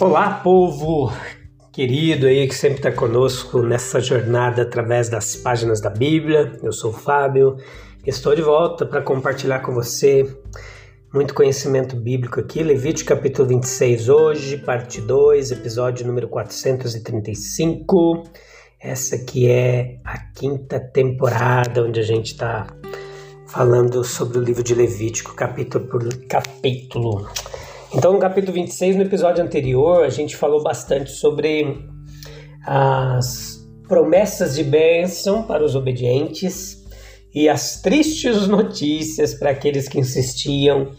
Olá, povo querido aí que sempre está conosco nessa jornada através das páginas da Bíblia. Eu sou o Fábio, estou de volta para compartilhar com você muito conhecimento bíblico aqui. Levítico capítulo 26 hoje, parte 2, episódio número 435. Essa aqui é a quinta temporada onde a gente está falando sobre o livro de Levítico, capítulo por capítulo. Então, no capítulo 26, no episódio anterior, a gente falou bastante sobre as promessas de bênção para os obedientes e as tristes notícias para aqueles que insistiam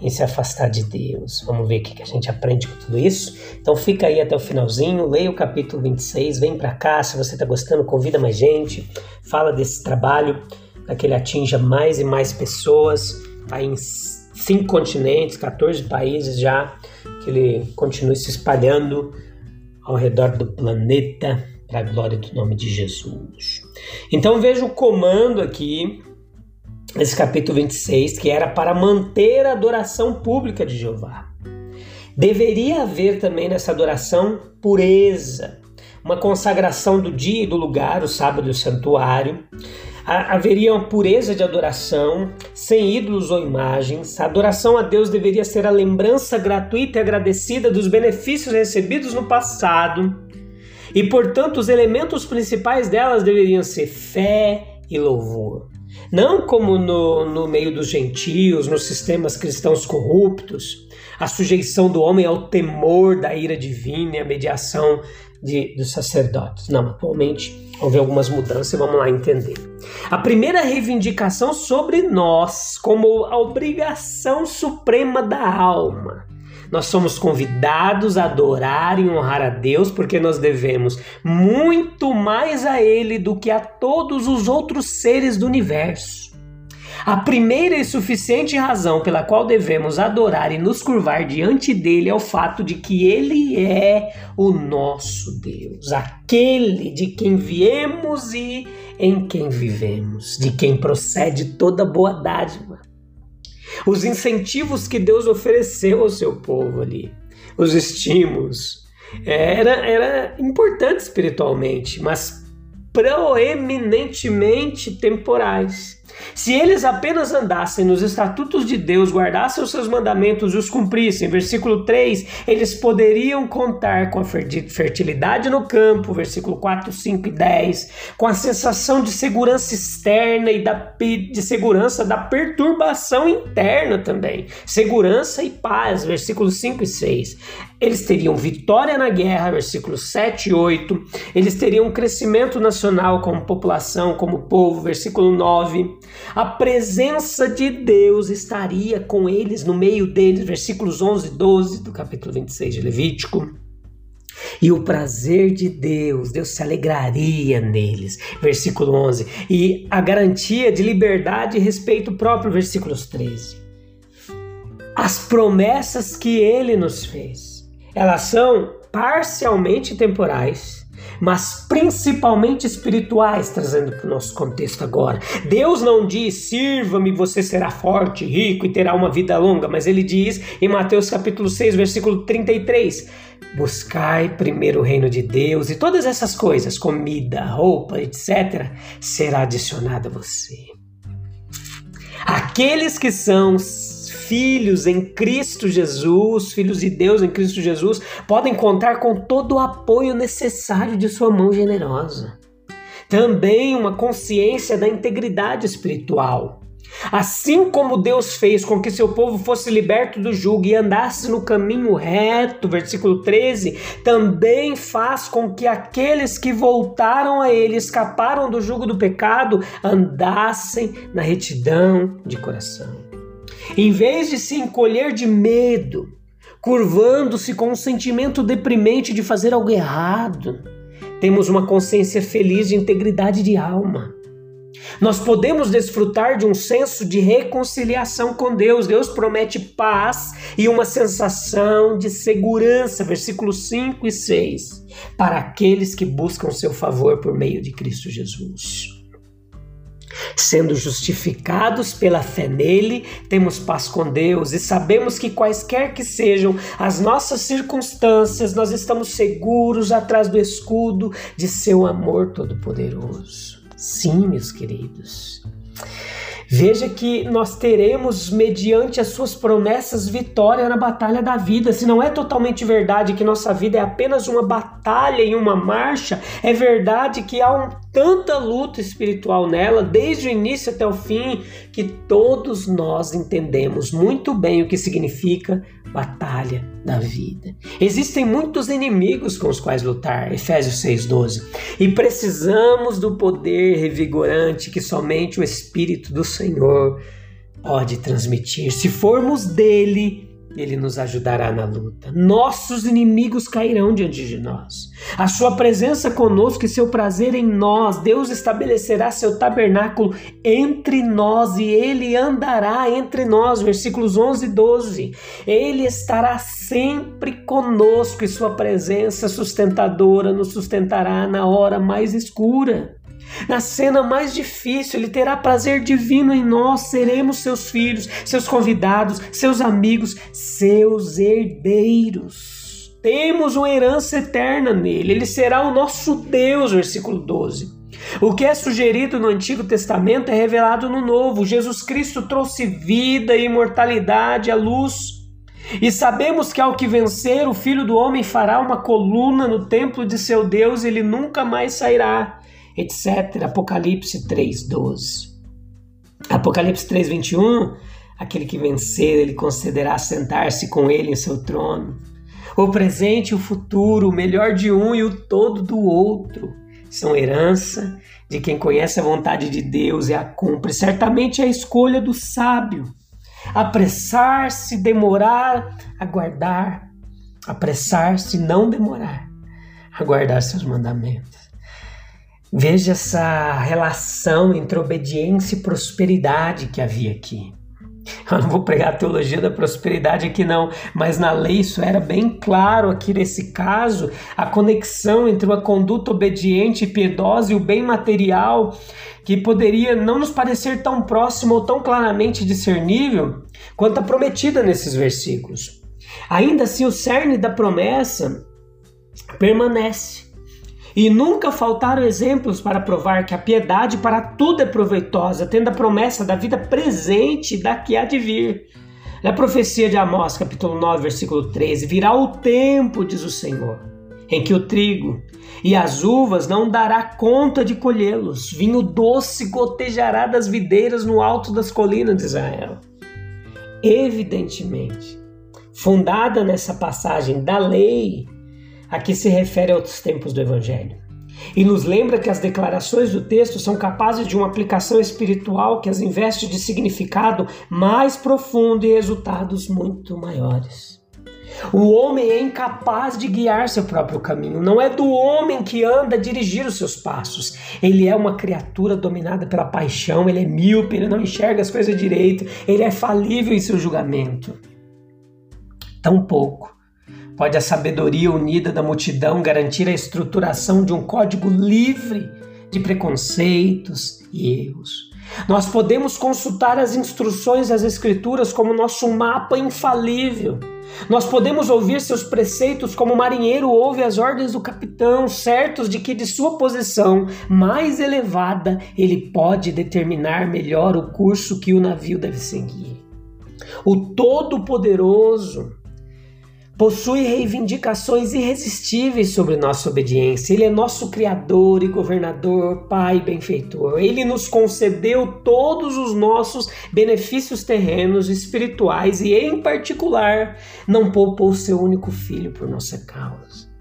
em se afastar de Deus. Vamos ver o que a gente aprende com tudo isso. Então fica aí até o finalzinho, leia o capítulo 26, vem para cá, se você está gostando, convida mais gente, fala desse trabalho para que ele atinja mais e mais pessoas, em cinco continentes, 14 países já, que ele continue se espalhando ao redor do planeta para a glória do nome de Jesus. Então veja o comando aqui, esse capítulo 26, que era para manter a adoração pública de Jeová. Deveria haver também nessa adoração pureza, uma consagração do dia e do lugar, o sábado e o santuário, haveria uma pureza de adoração, sem ídolos ou imagens. A adoração a Deus deveria ser a lembrança gratuita e agradecida dos benefícios recebidos no passado. E, portanto, os elementos principais delas deveriam ser fé e louvor. Não como no, no meio dos gentios, nos sistemas cristãos corruptos, a sujeição do homem ao temor da ira divina e a mediação de, dos sacerdotes. Não, atualmente houve algumas mudanças e vamos lá entender. A primeira reivindicação sobre nós, como a obrigação suprema da alma. Nós somos convidados a adorar e honrar a Deus porque nós devemos muito mais a Ele do que a todos os outros seres do universo. A primeira e suficiente razão pela qual devemos adorar e nos curvar diante dele é o fato de que ele é o nosso Deus, aquele de quem viemos e em quem vivemos, de quem procede toda boa dádiva. Os incentivos que Deus ofereceu ao seu povo ali, os estímulos, era, era importante espiritualmente, mas proeminentemente temporais. Se eles apenas andassem nos estatutos de Deus, guardassem os seus mandamentos e os cumprissem, versículo 3, eles poderiam contar com a fertilidade no campo, versículo 4, 5 e 10, com a sensação de segurança externa e da, de segurança da perturbação interna também, segurança e paz, versículos 5 e 6. Eles teriam vitória na guerra, versículos 7 e 8. Eles teriam crescimento nacional como população, como povo, versículo 9. A presença de Deus estaria com eles, no meio deles, versículos 11 e 12 do capítulo 26 de Levítico. E o prazer de Deus, Deus se alegraria neles, versículo 11. E a garantia de liberdade e respeito próprio, versículos 13. As promessas que ele nos fez, elas são parcialmente temporais mas principalmente espirituais, trazendo para o nosso contexto agora. Deus não diz, sirva-me, você será forte, rico e terá uma vida longa, mas ele diz em Mateus capítulo 6, versículo 33, buscai primeiro o reino de Deus e todas essas coisas, comida, roupa, etc., será adicionada a você. Aqueles que são filhos em Cristo Jesus, filhos de Deus em Cristo Jesus, podem contar com todo o apoio necessário de sua mão generosa. Também uma consciência da integridade espiritual. Assim como Deus fez com que seu povo fosse liberto do jugo e andasse no caminho reto, versículo 13, também faz com que aqueles que voltaram a Ele, escaparam do jugo do pecado, andassem na retidão de coração. Em vez de se encolher de medo, curvando-se com um sentimento deprimente de fazer algo errado, temos uma consciência feliz de integridade de alma. Nós podemos desfrutar de um senso de reconciliação com Deus. Deus promete paz e uma sensação de segurança, versículos 5 e 6, para aqueles que buscam seu favor por meio de Cristo Jesus. Sendo justificados pela fé nele, temos paz com Deus e sabemos que, quaisquer que sejam as nossas circunstâncias, nós estamos seguros atrás do escudo de seu amor todo-poderoso. Sim, meus queridos. Veja que nós teremos, mediante as suas promessas, vitória na batalha da vida. Se não é totalmente verdade que nossa vida é apenas uma batalha e uma marcha, é verdade que há um, tanta luta espiritual nela, desde o início até o fim, que todos nós entendemos muito bem o que significa batalha da vida. Existem muitos inimigos com os quais lutar, Efésios 6:12, e precisamos do poder revigorante que somente o espírito do Senhor pode transmitir. Se formos dele, ele nos ajudará na luta. Nossos inimigos cairão diante de nós. A sua presença conosco e seu prazer em nós, Deus estabelecerá seu tabernáculo entre nós e ele andará entre nós. Versículos 11 e 12. Ele estará sempre conosco e sua presença sustentadora nos sustentará na hora mais escura. Na cena mais difícil, Ele terá prazer divino em nós, seremos seus filhos, seus convidados, seus amigos, seus herdeiros. Temos uma herança eterna nele, Ele será o nosso Deus, versículo 12. O que é sugerido no Antigo Testamento é revelado no Novo. Jesus Cristo trouxe vida e imortalidade à luz. E sabemos que ao que vencer, o Filho do Homem fará uma coluna no templo de seu Deus, e ele nunca mais sairá etc. Apocalipse 3:12. Apocalipse 3:21, aquele que vencer, ele concederá sentar-se com ele em seu trono. O presente e o futuro, o melhor de um e o todo do outro, são herança de quem conhece a vontade de Deus e a cumpre. Certamente é a escolha do sábio. Apressar-se, demorar, aguardar. Apressar-se, não demorar. Aguardar seus mandamentos. Veja essa relação entre obediência e prosperidade que havia aqui. Eu não vou pregar a teologia da prosperidade aqui não, mas na lei isso era bem claro aqui nesse caso, a conexão entre uma conduta obediente e piedosa e o bem material, que poderia não nos parecer tão próximo ou tão claramente discernível quanto a prometida nesses versículos. Ainda assim, o cerne da promessa permanece. E nunca faltaram exemplos para provar que a piedade para tudo é proveitosa, tendo a promessa da vida presente da que há de vir. Na profecia de Amós, capítulo 9, versículo 13: Virá o tempo, diz o Senhor, em que o trigo e as uvas não dará conta de colhê-los, vinho doce gotejará das videiras no alto das colinas de Israel. Evidentemente, fundada nessa passagem da lei, Aqui se refere aos tempos do Evangelho. E nos lembra que as declarações do texto são capazes de uma aplicação espiritual que as investe de significado mais profundo e resultados muito maiores. O homem é incapaz de guiar seu próprio caminho. Não é do homem que anda a dirigir os seus passos. Ele é uma criatura dominada pela paixão, ele é míope, ele não enxerga as coisas direito, ele é falível em seu julgamento. Tampouco Pode a sabedoria unida da multidão garantir a estruturação de um código livre de preconceitos e erros. Nós podemos consultar as instruções das Escrituras como nosso mapa infalível. Nós podemos ouvir seus preceitos como o marinheiro ouve as ordens do capitão, certos de que de sua posição mais elevada ele pode determinar melhor o curso que o navio deve seguir. O Todo-Poderoso possui reivindicações irresistíveis sobre nossa obediência. Ele é nosso Criador e governador, Pai benfeitor. Ele nos concedeu todos os nossos benefícios terrenos, espirituais e, em particular, não poupou seu único filho por nossa causa.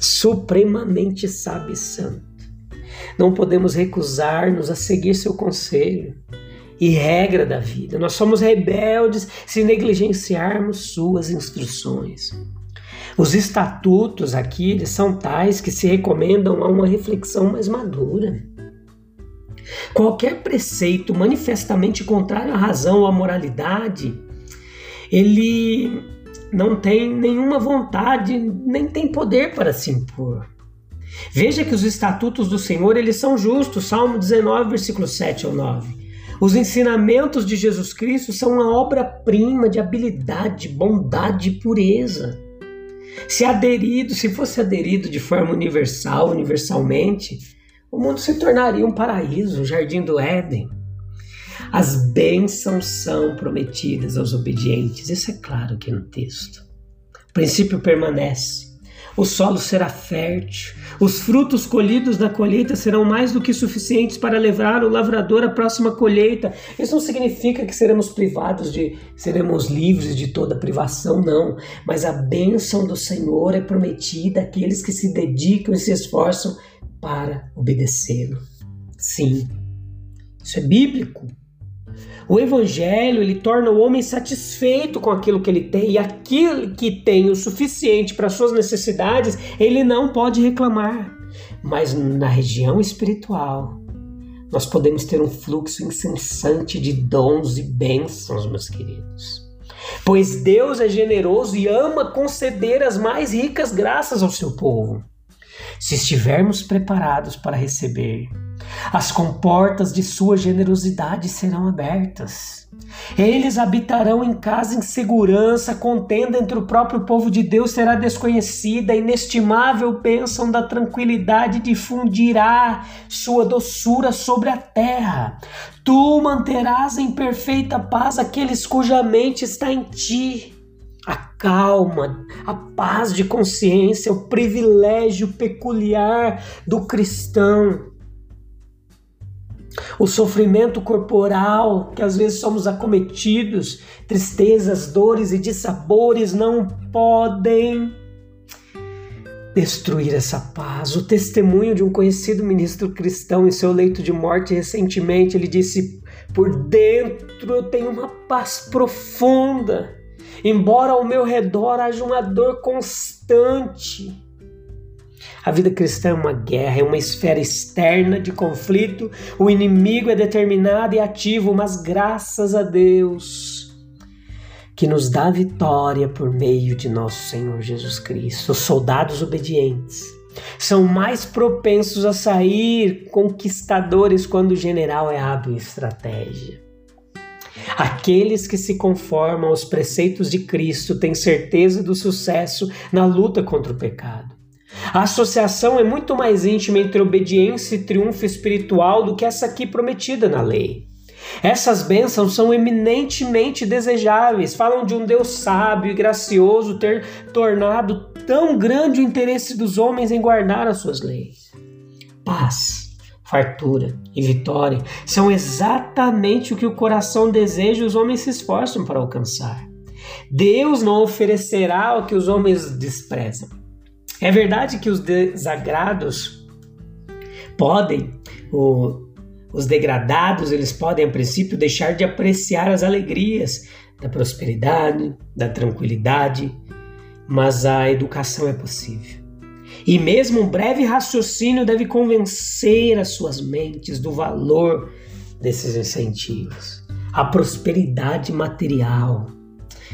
Supremamente sábio e santo. Não podemos recusar-nos a seguir seu conselho e regra da vida. Nós somos rebeldes se negligenciarmos suas instruções. Os estatutos aqui eles são tais que se recomendam a uma reflexão mais madura. Qualquer preceito manifestamente contrário à razão ou à moralidade, ele não tem nenhuma vontade, nem tem poder para se impor. Veja que os estatutos do Senhor, eles são justos. Salmo 19, versículo 7 ao 9. Os ensinamentos de Jesus Cristo são uma obra-prima de habilidade, bondade e pureza. Se aderido, se fosse aderido de forma universal, universalmente, o mundo se tornaria um paraíso, um jardim do Éden. As bênçãos são prometidas aos obedientes, isso é claro aqui no texto. O princípio permanece o solo será fértil, os frutos colhidos da colheita serão mais do que suficientes para levar o lavrador à próxima colheita. Isso não significa que seremos privados de, seremos livres de toda privação, não. Mas a bênção do Senhor é prometida àqueles que se dedicam e se esforçam para obedecê-lo. Sim, isso é bíblico. O evangelho, ele torna o homem satisfeito com aquilo que ele tem e aquilo que tem o suficiente para suas necessidades, ele não pode reclamar. Mas na região espiritual, nós podemos ter um fluxo incessante de dons e bênçãos, meus queridos. Pois Deus é generoso e ama conceder as mais ricas graças ao seu povo. Se estivermos preparados para receber, as comportas de sua generosidade serão abertas. Eles habitarão em casa em segurança, contenda entre o próprio povo de Deus será desconhecida, inestimável bênção da tranquilidade difundirá sua doçura sobre a terra. Tu manterás em perfeita paz aqueles cuja mente está em ti. Calma, a paz de consciência, o privilégio peculiar do cristão o sofrimento corporal, que às vezes somos acometidos, tristezas, dores e dissabores não podem destruir essa paz. O testemunho de um conhecido ministro cristão em seu leito de morte recentemente, ele disse: "Por dentro eu tenho uma paz profunda, embora ao meu redor haja uma dor constante." A vida cristã é uma guerra, é uma esfera externa de conflito. O inimigo é determinado e ativo, mas graças a Deus que nos dá vitória por meio de nosso Senhor Jesus Cristo. Os soldados obedientes são mais propensos a sair conquistadores quando o general é hábil em estratégia. Aqueles que se conformam aos preceitos de Cristo têm certeza do sucesso na luta contra o pecado. A associação é muito mais íntima entre obediência e triunfo espiritual do que essa aqui prometida na lei. Essas bênçãos são eminentemente desejáveis, falam de um Deus sábio e gracioso ter tornado tão grande o interesse dos homens em guardar as suas leis. Paz, fartura e vitória são exatamente o que o coração deseja e os homens se esforçam para alcançar. Deus não oferecerá o que os homens desprezam. É verdade que os desagrados podem, o, os degradados, eles podem, a princípio, deixar de apreciar as alegrias da prosperidade, da tranquilidade, mas a educação é possível. E mesmo um breve raciocínio deve convencer as suas mentes do valor desses incentivos. A prosperidade material,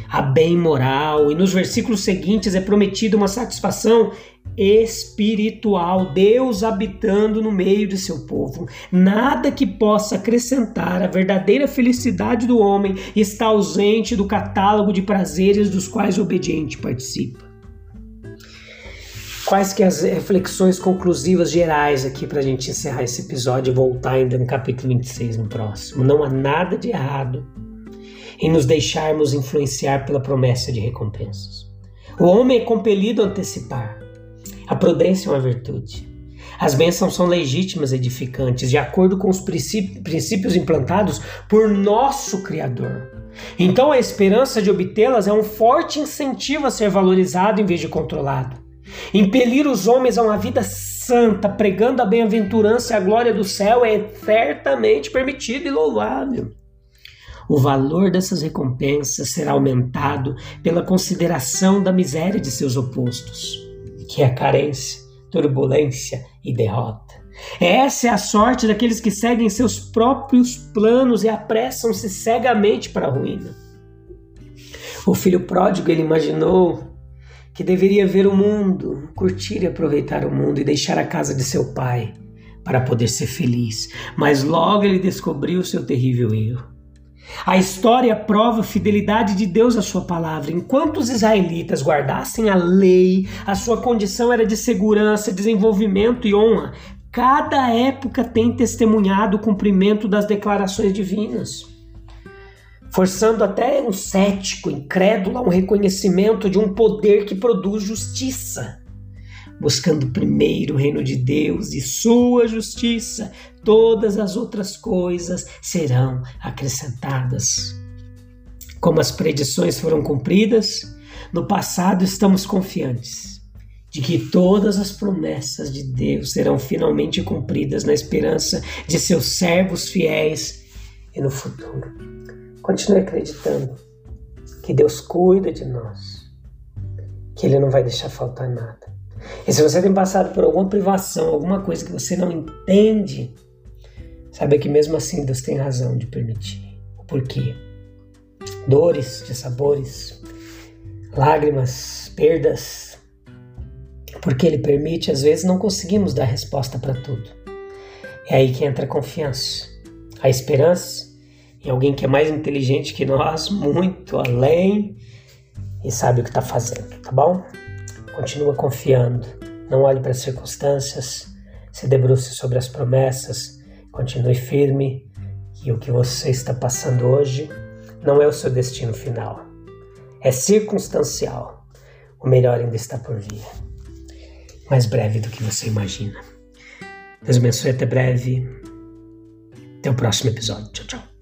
a bem moral, e nos versículos seguintes é prometida uma satisfação espiritual, Deus habitando no meio de seu povo. Nada que possa acrescentar a verdadeira felicidade do homem está ausente do catálogo de prazeres dos quais o obediente participa. Quais que as reflexões conclusivas gerais aqui para a gente encerrar esse episódio e voltar ainda no capítulo 26 no próximo? Não há nada de errado em nos deixarmos influenciar pela promessa de recompensas. O homem é compelido a antecipar. A prudência é uma virtude. As bênçãos são legítimas e edificantes, de acordo com os princípios implantados por nosso Criador. Então, a esperança de obtê-las é um forte incentivo a ser valorizado em vez de controlado. Impelir os homens a uma vida santa, pregando a bem-aventurança e a glória do céu, é certamente permitido e louvável. O valor dessas recompensas será aumentado pela consideração da miséria de seus opostos, que é carência, turbulência e derrota. Essa é a sorte daqueles que seguem seus próprios planos e apressam-se cegamente para a ruína. O filho pródigo ele imaginou que deveria ver o mundo, curtir e aproveitar o mundo e deixar a casa de seu pai para poder ser feliz, mas logo ele descobriu seu terrível erro. A história prova a fidelidade de Deus à sua palavra. Enquanto os israelitas guardassem a lei, a sua condição era de segurança, desenvolvimento e honra. Cada época tem testemunhado o cumprimento das declarações divinas, forçando até um cético, incrédulo, a um reconhecimento de um poder que produz justiça buscando primeiro o reino de Deus e sua justiça, todas as outras coisas serão acrescentadas. Como as predições foram cumpridas, no passado estamos confiantes de que todas as promessas de Deus serão finalmente cumpridas na esperança de seus servos fiéis e no futuro. Continue acreditando que Deus cuida de nós, que Ele não vai deixar faltar nada. E se você tem passado por alguma privação, alguma coisa que você não entende, saiba que mesmo assim Deus tem razão de permitir. Por quê? Dores, dissabores, lágrimas, perdas. Porque Ele permite, às vezes não conseguimos dar resposta para tudo. É aí que entra a confiança, a esperança em alguém que é mais inteligente que nós, muito além e sabe o que está fazendo, tá bom? Continua confiando. Não olhe para as circunstâncias. Se debruce sobre as promessas. Continue firme. E o que você está passando hoje não é o seu destino final. É circunstancial. O melhor ainda está por vir. Mais breve do que você imagina. Deus abençoe até breve. Até o próximo episódio. Tchau, tchau.